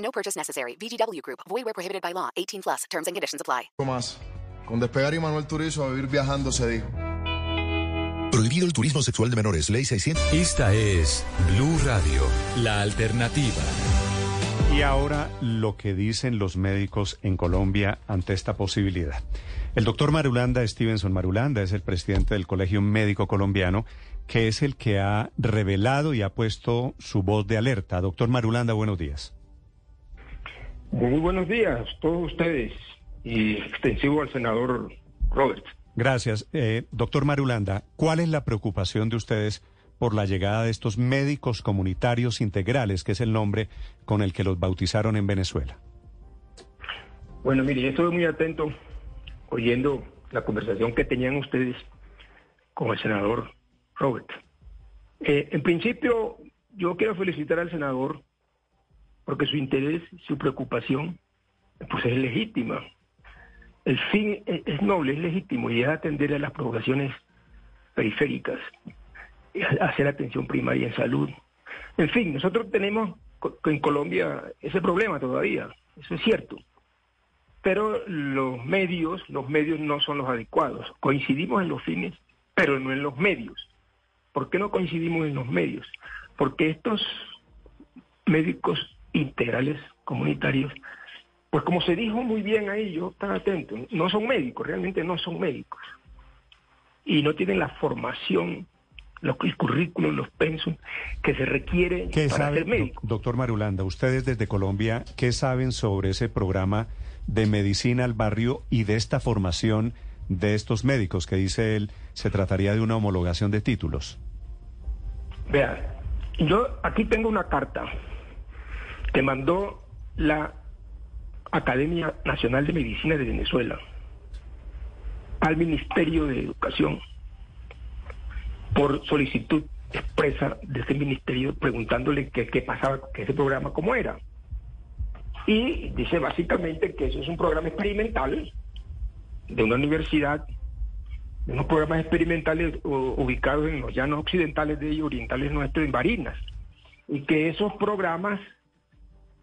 No purchase necessary. VGW Group. Void where prohibited by law. 18 plus. Terms and conditions apply. más. Con despegar y Manuel Turizo a vivir viajando se dijo. Prohibido el turismo sexual de menores. Ley 600. Esta es Blue Radio, la alternativa. Y ahora lo que dicen los médicos en Colombia ante esta posibilidad. El doctor Marulanda, Stevenson Marulanda, es el presidente del Colegio Médico Colombiano, que es el que ha revelado y ha puesto su voz de alerta. Doctor Marulanda, buenos días. Muy buenos días a todos ustedes y extensivo al senador Roberts. Gracias. Eh, doctor Marulanda, ¿cuál es la preocupación de ustedes por la llegada de estos médicos comunitarios integrales, que es el nombre con el que los bautizaron en Venezuela? Bueno, mire, yo estuve muy atento oyendo la conversación que tenían ustedes con el senador Roberts. Eh, en principio, yo quiero felicitar al senador porque su interés, su preocupación, pues es legítima. El fin es, noble, es legítimo y es atender a las poblaciones periféricas, hacer atención primaria en salud. En fin, nosotros tenemos en Colombia ese problema todavía, eso es cierto. Pero los medios, los medios no son los adecuados. Coincidimos en los fines, pero no en los medios. ¿Por qué no coincidimos en los medios? Porque estos médicos integrales comunitarios, pues como se dijo muy bien ahí, yo estaba atento, no son médicos, realmente no son médicos. Y no tienen la formación, los, el currículum, los pensum que se requiere ¿Qué para sabe, ser médico. doc- doctor Marulanda, ustedes desde Colombia, qué saben sobre ese programa de medicina al barrio y de esta formación de estos médicos que dice él se trataría de una homologación de títulos? Vea, yo aquí tengo una carta que mandó la Academia Nacional de Medicina de Venezuela al Ministerio de Educación por solicitud expresa de ese ministerio preguntándole qué, pasaba, que ese programa cómo era. Y dice básicamente que eso es un programa experimental de una universidad de unos programas experimentales ubicados en los llanos occidentales de y orientales nuestros, en Barinas, y que esos programas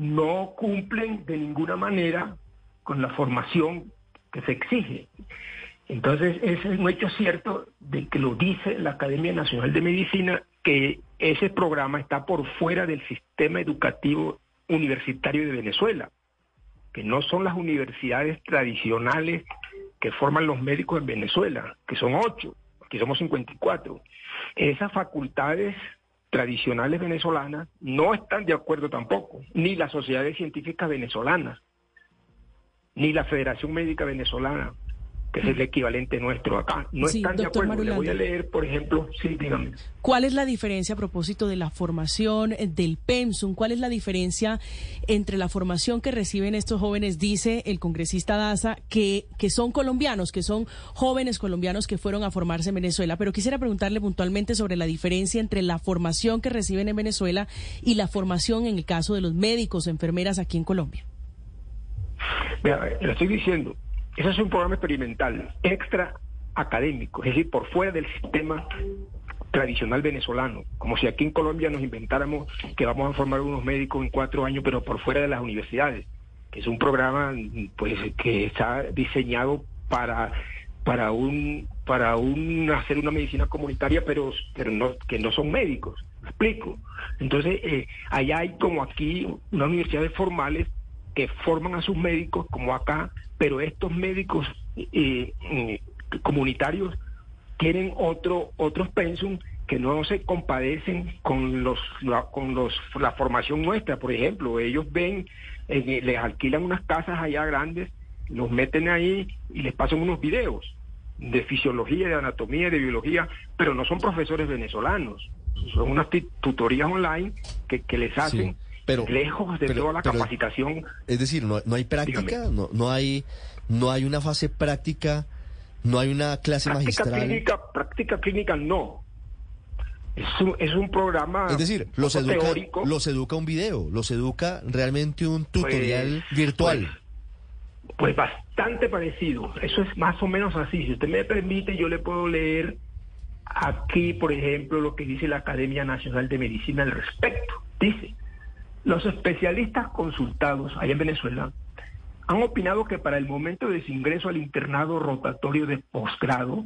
no cumplen de ninguna manera con la formación que se exige. Entonces, ese es un hecho cierto de que lo dice la Academia Nacional de Medicina, que ese programa está por fuera del sistema educativo universitario de Venezuela, que no son las universidades tradicionales que forman los médicos en Venezuela, que son ocho, aquí somos 54. Esas facultades tradicionales venezolanas no están de acuerdo tampoco, ni las sociedades científicas venezolanas, ni la Federación Médica Venezolana, que es el equivalente nuestro acá, no Sí, están de acuerdo. Le voy a leer, por ejemplo, sí, dígame. ¿Cuál es la diferencia a propósito de la formación eh, del PEMSUM? ¿Cuál es la diferencia entre la formación que reciben estos jóvenes? Dice el congresista Daza que, que son colombianos, que son jóvenes colombianos que fueron a formarse en Venezuela. Pero quisiera preguntarle puntualmente sobre la diferencia entre la formación que reciben en Venezuela y la formación en el caso de los médicos, enfermeras aquí en Colombia. Vea, le estoy diciendo, ese es un programa experimental, extra académico, es decir, por fuera del sistema tradicional venezolano, como si aquí en Colombia nos inventáramos que vamos a formar unos médicos en cuatro años, pero por fuera de las universidades, que es un programa pues que está diseñado para para un para un hacer una medicina comunitaria, pero pero no que no son médicos, ¿me explico. Entonces eh, allá hay como aquí unas universidades formales que forman a sus médicos como acá, pero estos médicos eh, eh, comunitarios tienen otro otros pensum que no se compadecen con los la, con los la formación nuestra. Por ejemplo ellos ven eh, les alquilan unas casas allá grandes los meten ahí y les pasan unos videos de fisiología de anatomía de biología pero no son profesores venezolanos. Son unas tutorías online que, que les hacen Pero- lejos de pero- toda la pero- capacitación. Es decir, no, no hay práctica, no, no hay no hay una fase práctica, no hay una clase Práctica magistral. clínica, práctica clínica no. Es un, es un programa Es decir, los educa, teórico. los educa un video, los educa realmente un tutorial Pues, virtual. Pues bastante parecido. Eso es más o menos así. Si usted me permite, yo le puedo leer aquí, por ejemplo, lo que dice la Academia Nacional de Medicina al respecto. Dice, los especialistas consultados allá en Venezuela han opinado que para el momento de su ingreso al internado rotatorio de posgrado,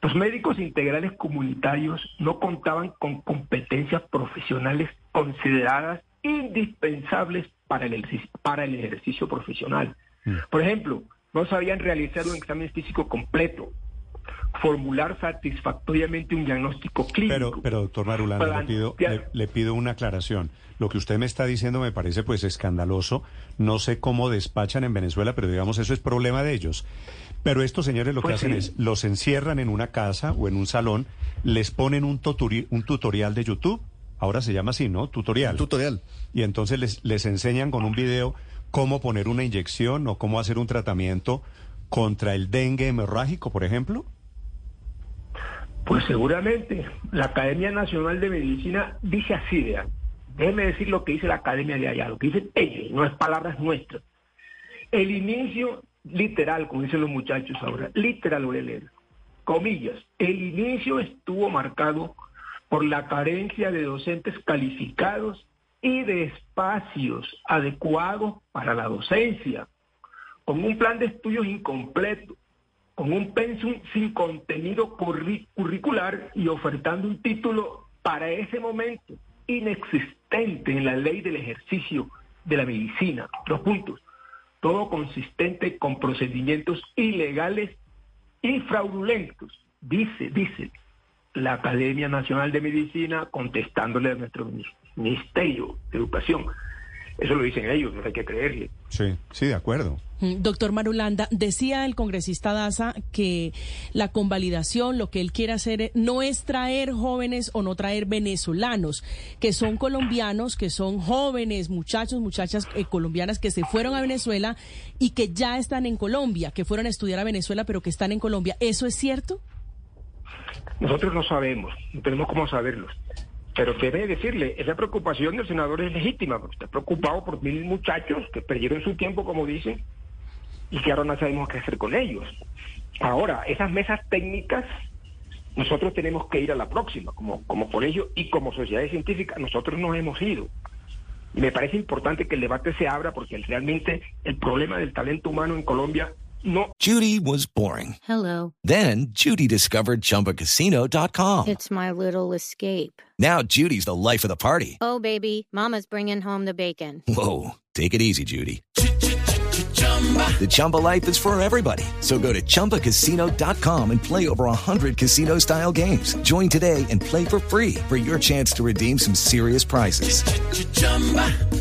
los médicos integrales comunitarios no contaban con competencias profesionales consideradas indispensables para el ejercicio, para el ejercicio profesional. Por ejemplo, no sabían realizar un examen físico completo, formular satisfactoriamente un diagnóstico clínico. Pero, pero doctor Marulanda, le pido, le, le pido una aclaración. Lo que usted me está diciendo me parece pues escandaloso. No sé cómo despachan en Venezuela, pero digamos eso es problema de ellos. Pero estos señores lo que Pues hacen sí. es los encierran en una casa o en un salón, les ponen un, tuturi- un tutorial de YouTube. Ahora se llama así, ¿no? Tutorial. tutorial. Y entonces les, les enseñan con un video cómo poner una inyección o cómo hacer un tratamiento contra el dengue hemorrágico, por ejemplo. Pues seguramente la Academia Nacional de Medicina dice así, vean. Déjeme decir lo que dice la Academia de allá, lo que dicen ellos, no es palabras nuestras. El inicio literal, como dicen los muchachos ahora, literal voy a leer, comillas, el inicio estuvo marcado por la carencia de docentes calificados y de espacios adecuados para la docencia, con un plan de estudios incompleto, con un pensum sin contenido curri- curricular y ofertando un título para ese momento inexistente en la ley del ejercicio de la medicina. Dos puntos. Todo consistente con procedimientos ilegales y fraudulentos, dice, dice la Academia Nacional de Medicina contestándole a nuestro mi- Ministerio de Educación. Eso lo dicen ellos, no hay que creerle. Sí, sí, de acuerdo. Mm, Doctor Marulanda, decía el congresista Daza que la convalidación, lo que él quiere hacer eh, no es traer jóvenes o no traer venezolanos, que son colombianos, que son jóvenes, muchachos, muchachas eh, colombianas que se fueron a Venezuela y que ya están en Colombia, que fueron a estudiar a Venezuela pero que están en Colombia. ¿Eso es cierto? Nosotros no sabemos, no tenemos cómo saberlo. Pero debe decirle, esa preocupación del senador es legítima, porque está preocupado por mil muchachos que perdieron su tiempo, como dicen, y que ahora no sabemos qué hacer con ellos. Ahora, esas mesas técnicas, nosotros tenemos que ir a la próxima, como, como colegio y como sociedad científica, nosotros no hemos ido. Y me parece importante que el debate se abra porque realmente el problema del talento humano en Colombia no Judy was boring. Hello. Then Judy discovered ChumbaCasino.com. It's my little escape. Now Judy's the life of the party. Oh, baby, Mama's bringing home the bacon. Whoa, take it easy, Judy. The Chumba life is for everybody. So go to ChumbaCasino.com and play over 100 casino style games. Join today and play for free for your chance to redeem some serious prizes.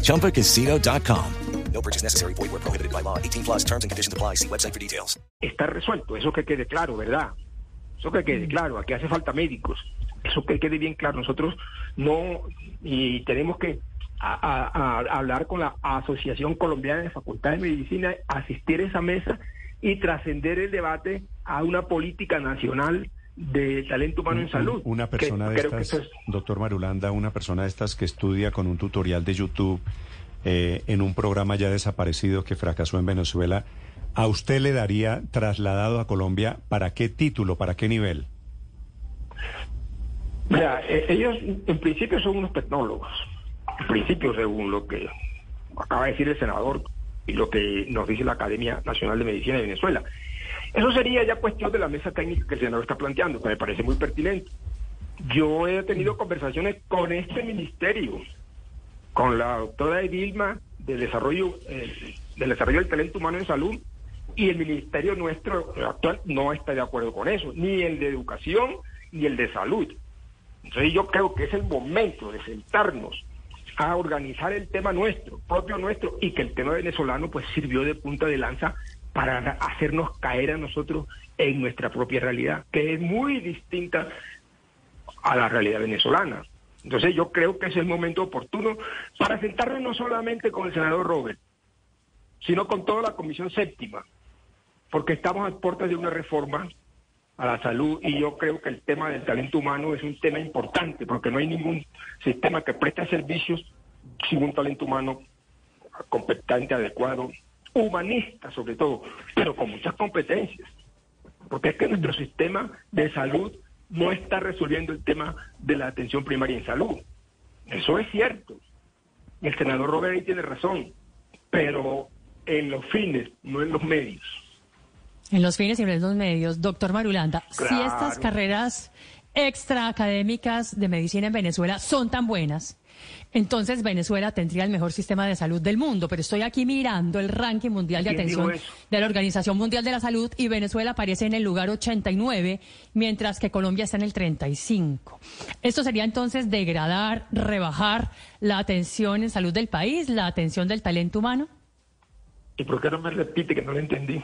ChumbaCasino.com. No purchase necessary. Void where prohibited by law. 18 plus terms and conditions apply. See website for details. está resuelto, eso que quede claro, ¿verdad? Eso que quede claro, aquí hace falta médicos, eso que quede bien claro, nosotros no, y tenemos que a- a- a- hablar con la Asociación Colombiana de Facultades de Medicina, asistir a esa mesa y trascender el debate a una política nacional de talento humano en salud. Una que persona de estas, es- doctor Marulanda, una persona de estas que estudia con un tutorial de YouTube eh, en un programa ya desaparecido que fracasó en Venezuela, ¿a usted le daría trasladado a Colombia para qué título, para qué nivel? Mira, eh, ellos en principio son unos tecnólogos, principio según lo que acaba de decir el senador y lo que nos dice la Academia Nacional de Medicina de Venezuela. Eso sería ya cuestión de la mesa técnica que el senador está planteando, que me parece muy pertinente. Yo he tenido conversaciones con este ministerio, con la doctora Edilma del desarrollo, eh, del desarrollo del talento humano en salud, y el ministerio nuestro actual no está de acuerdo con eso, ni el de educación ni el de salud. Entonces yo creo que es el momento de sentarnos a organizar el tema nuestro, propio nuestro, y que el tema venezolano pues sirvió de punta de lanza para hacernos caer a nosotros en nuestra propia realidad, que es muy distinta a la realidad venezolana. Entonces yo creo que es el momento oportuno para sentarnos no solamente con el senador Robert, sino con toda la Comisión Séptima, porque estamos a puertas de una reforma a la salud y yo creo que el tema del talento humano es un tema importante, porque no hay ningún sistema que preste servicios sin un talento humano competente, adecuado, humanista sobre todo, pero con muchas competencias, porque es que nuestro sistema de salud no está resolviendo el tema de la atención primaria en salud. Eso es cierto. El senador Robert tiene razón, pero en los fines, no en los medios. En los fines y en los medios. Doctor Marulanda, si estas carreras extraacadémicas de medicina en Venezuela son tan buenas, entonces Venezuela tendría el mejor sistema de salud del mundo. Pero estoy aquí mirando el ranking mundial de ¿Quién atención de la Organización Mundial de la Salud y Venezuela aparece en el lugar 89, mientras que Colombia está en el 35. Esto sería entonces degradar, rebajar la atención en salud del país, la atención del talento humano. ¿Y por qué no me repite que no lo entendí?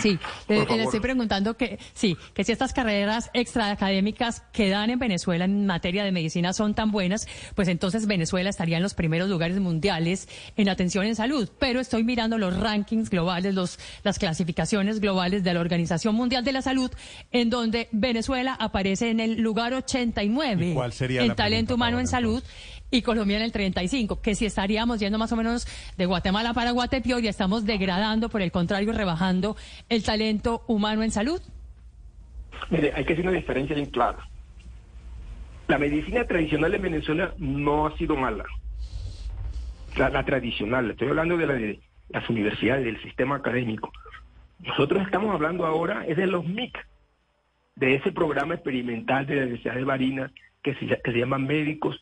Sí, le, estoy preguntando que sí, que si estas carreras extraacadémicas que dan en Venezuela en materia de medicina son tan buenas, pues entonces Venezuela estaría en los primeros lugares mundiales en atención en salud. Pero estoy mirando los rankings globales, los, las clasificaciones globales de la Organización Mundial de la Salud, en donde Venezuela aparece en el lugar 89 ¿Y cuál sería en talento humano en salud y Colombia en el 35, que si estaríamos yendo más o menos de Guatemala para Guatepeor y estamos degradando, por el contrario, rebajando el talento humano en salud. Mire, hay que hacer una diferencia bien clara. La medicina tradicional en Venezuela no ha sido mala. La, la tradicional, estoy hablando de, la de las universidades, del sistema académico. Nosotros estamos hablando ahora es de los MIC, de ese programa experimental de la Universidad de Barinas que se, que se llama Médicos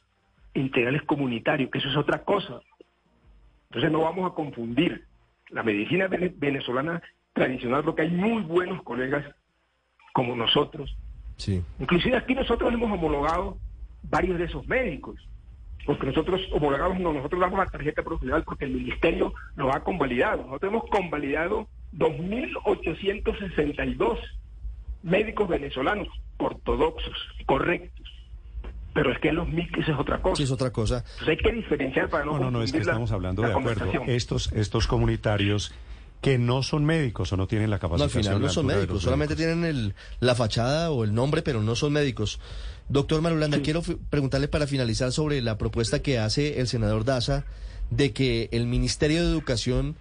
Integrales Comunitarios, que eso es otra cosa. Entonces no vamos a confundir la medicina vene- venezolana tradicional, porque hay muy buenos colegas como nosotros. Sí. Inclusive aquí nosotros hemos homologado varios de esos médicos, porque nosotros homologamos, no, nosotros damos la tarjeta profesional porque el ministerio nos ha convalidado. Nosotros hemos convalidado 2.862 médicos venezolanos ortodoxos, correctos. Pero es que los eso es otra cosa. Sí, es otra cosa. Entonces hay que diferenciar para no No, no, no, es que la- estamos hablando la de acuerdo. Estos, estos comunitarios que no son médicos o no tienen la No, al final no son médicos, solamente tienen el, la fachada o el nombre, pero no son médicos. Doctor Marulanda, quiero preguntarle para finalizar sobre la propuesta que hace el senador Daza de que el Ministerio de Educación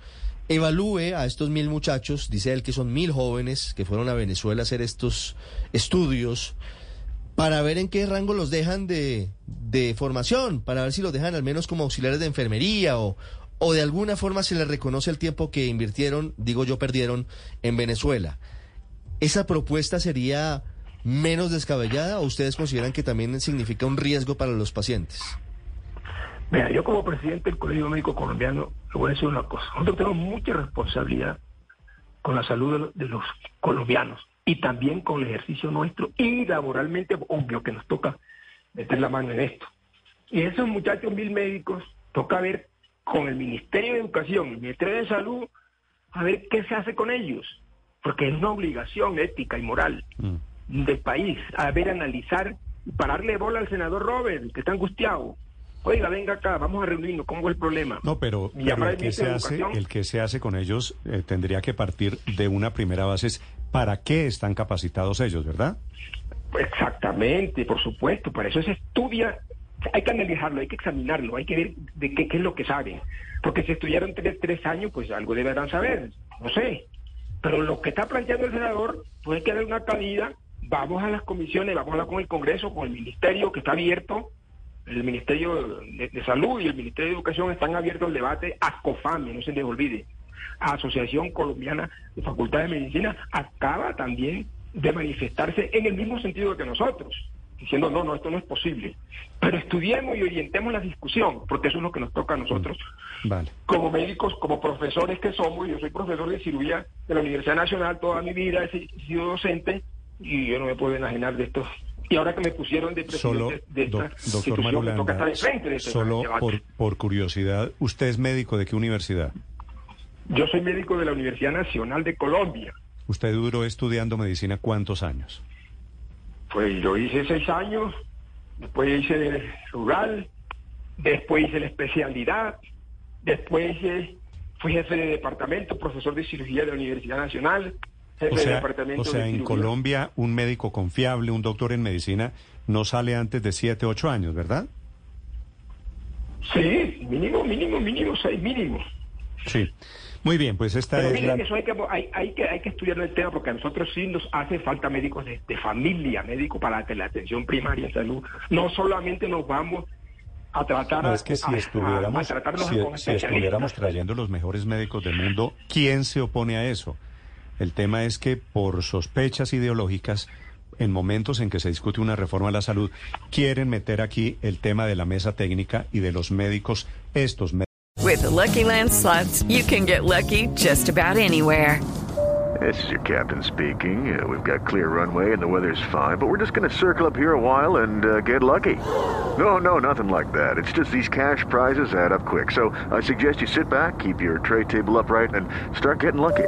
evalúe a estos mil muchachos, dice él que son mil jóvenes que fueron a Venezuela a hacer estos estudios, para ver en qué rango los dejan de, de formación, para ver si los dejan al menos como auxiliares de enfermería o, o de alguna forma se les reconoce el tiempo que invirtieron, digo yo, perdieron en Venezuela. ¿Esa propuesta sería menos descabellada o ustedes consideran que también significa un riesgo para los pacientes? Mira, yo como presidente del Colegio Médico Colombiano, le voy a decir una cosa. Nosotros tenemos mucha responsabilidad con la salud de los, colombianos y también con el ejercicio nuestro y laboralmente, obvio que nos toca meter la mano en esto. Y esos muchachos mil médicos, toca ver con el Ministerio de Educación, el Ministerio de Salud, a ver qué se hace con ellos. Porque es una obligación ética y moral del país, a ver, analizar y pararle bola al senador Robert, que está angustiado. Oiga, venga acá, vamos a reunirnos, ¿cómo es el problema? No, pero, el que se hace, el que se hace con ellos eh, tendría que partir de una primera base. es ¿Para qué están capacitados ellos, verdad? Exactamente, por supuesto, para eso se estudia, hay que analizarlo, hay que examinarlo, hay que ver de qué, qué es lo que saben. Porque si estudiaron tres, tres años, pues algo deberán saber, no sé. Pero lo que está planteando el senador, pues hay que darle una cabida, vamos a las comisiones, vamos a hablar con el Congreso, con el Ministerio que está abierto, el Ministerio de, de Salud y el Ministerio de Educación están abiertos al debate, ASCOFAME, no se les olvide, Asociación Colombiana de Facultad de Medicina, acaba también de manifestarse en el mismo sentido que nosotros, diciendo, no, no, esto no es posible. Pero estudiemos y orientemos la discusión, porque eso es lo que nos toca a nosotros Vale. como médicos, como profesores que somos, yo soy profesor de cirugía de la Universidad Nacional, toda mi vida he sido docente y yo no me puedo enajenar de esto. Y ahora que me pusieron de Solo, presidente de esta doc- doctor institución, me toca estar Marulanda, enfrente de este solo por, por curiosidad, ¿usted es médico de qué universidad? Yo soy médico de la Universidad Nacional de Colombia. ¿Usted duró estudiando medicina cuántos años? Pues yo hice seis años después hice rural, después hice la especialidad, después hice, fui jefe de departamento, profesor de cirugía de la Universidad Nacional, O de sea, o sea de en. Colombia un médico confiable, un doctor en medicina, no sale antes de 7, 8 años, ¿verdad? Sí, mínimo, mínimo, mínimo, seis mínimo. Sí. Muy bien, pues esta Pero es la... que eso hay que, hay, hay que hay que estudiar el tema porque a nosotros sí nos hace falta médicos de, de familia, médicos para la atención primaria en salud. No solamente nos vamos a tratar No, a- es que si a- a- a estuviéramos, tratarnos si, si estuviéramos trayendo los mejores médicos del mundo, ¿quién se opone a eso? El tema es que por sospechas ideológicas, en momentos en que se discute una reforma a la salud, quieren meter aquí el tema de la mesa técnica y de los médicos, estos médicos. With the Lucky Land slots, you can get lucky just about anywhere. This is your captain speaking. Uh, we've got clear runway and the weather's fine, but we're just going to circle up here a while and uh, get lucky. No, no, nothing like that. It's just these cash prizes add up quick. So I suggest you sit back, keep your tray table upright, and start getting lucky.